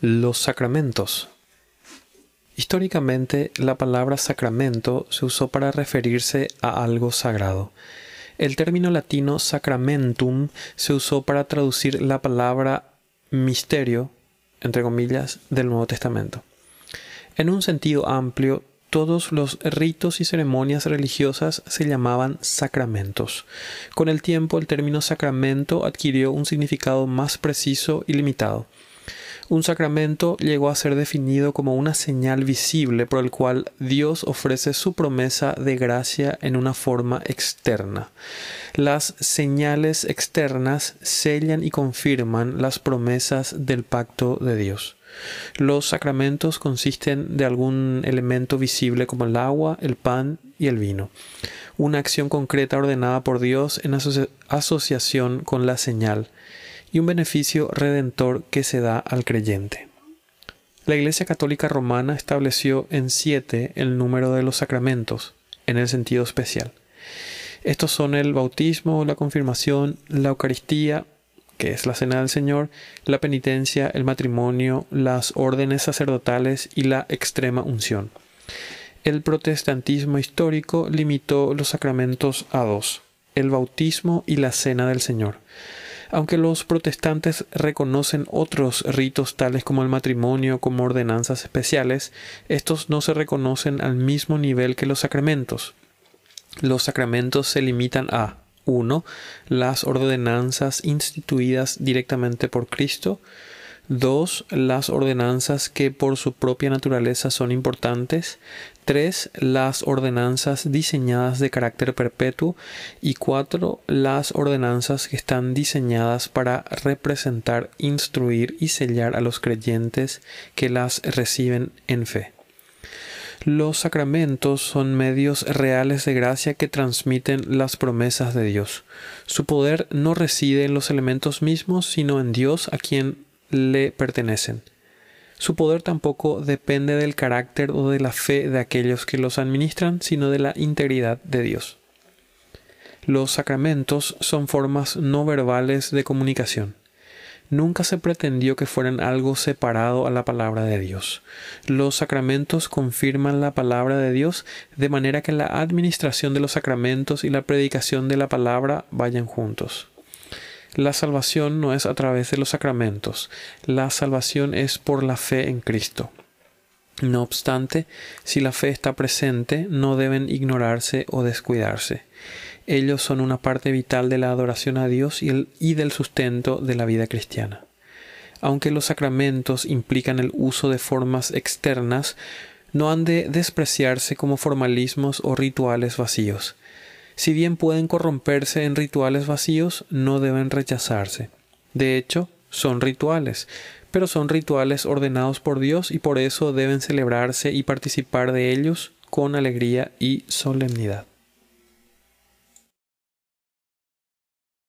Los sacramentos. Históricamente, la palabra sacramento se usó para referirse a algo sagrado. El término latino sacramentum se usó para traducir la palabra misterio, entre comillas, del Nuevo Testamento. En un sentido amplio, todos los ritos y ceremonias religiosas se llamaban sacramentos. Con el tiempo, el término sacramento adquirió un significado más preciso y limitado. Un sacramento llegó a ser definido como una señal visible por el cual Dios ofrece su promesa de gracia en una forma externa. Las señales externas sellan y confirman las promesas del pacto de Dios. Los sacramentos consisten de algún elemento visible como el agua, el pan y el vino. Una acción concreta ordenada por Dios en asociación con la señal y un beneficio redentor que se da al creyente. La Iglesia Católica Romana estableció en siete el número de los sacramentos, en el sentido especial. Estos son el bautismo, la confirmación, la Eucaristía, que es la cena del Señor, la penitencia, el matrimonio, las órdenes sacerdotales y la extrema unción. El protestantismo histórico limitó los sacramentos a dos, el bautismo y la cena del Señor. Aunque los protestantes reconocen otros ritos tales como el matrimonio como ordenanzas especiales, estos no se reconocen al mismo nivel que los sacramentos. Los sacramentos se limitan a 1. Las ordenanzas instituidas directamente por Cristo. 2. Las ordenanzas que por su propia naturaleza son importantes. 3. Las ordenanzas diseñadas de carácter perpetuo. Y 4. Las ordenanzas que están diseñadas para representar, instruir y sellar a los creyentes que las reciben en fe. Los sacramentos son medios reales de gracia que transmiten las promesas de Dios. Su poder no reside en los elementos mismos, sino en Dios a quien le pertenecen. Su poder tampoco depende del carácter o de la fe de aquellos que los administran, sino de la integridad de Dios. Los sacramentos son formas no verbales de comunicación. Nunca se pretendió que fueran algo separado a la palabra de Dios. Los sacramentos confirman la palabra de Dios de manera que la administración de los sacramentos y la predicación de la palabra vayan juntos. La salvación no es a través de los sacramentos, la salvación es por la fe en Cristo. No obstante, si la fe está presente, no deben ignorarse o descuidarse. Ellos son una parte vital de la adoración a Dios y, del sustento de la vida cristiana. Aunque los sacramentos implican el uso de formas externas, no han de despreciarse como formalismos o rituales vacíos. Si bien pueden corromperse en rituales vacíos, no deben rechazarse. De hecho, son rituales, pero son rituales ordenados por Dios y por eso deben celebrarse y participar de ellos con alegría y solemnidad.